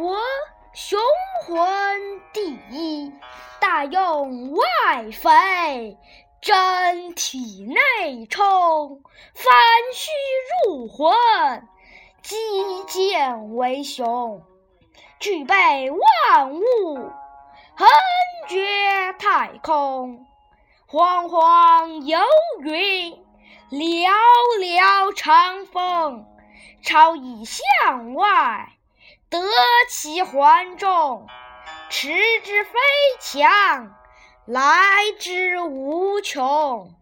我，雄浑第一，大用外飞，真体内充，翻虚入魂，击剑为雄，具备万物，横绝太空，煌煌游云，寥寥长风，超以向外。得其环中，持之非强，来之无穷。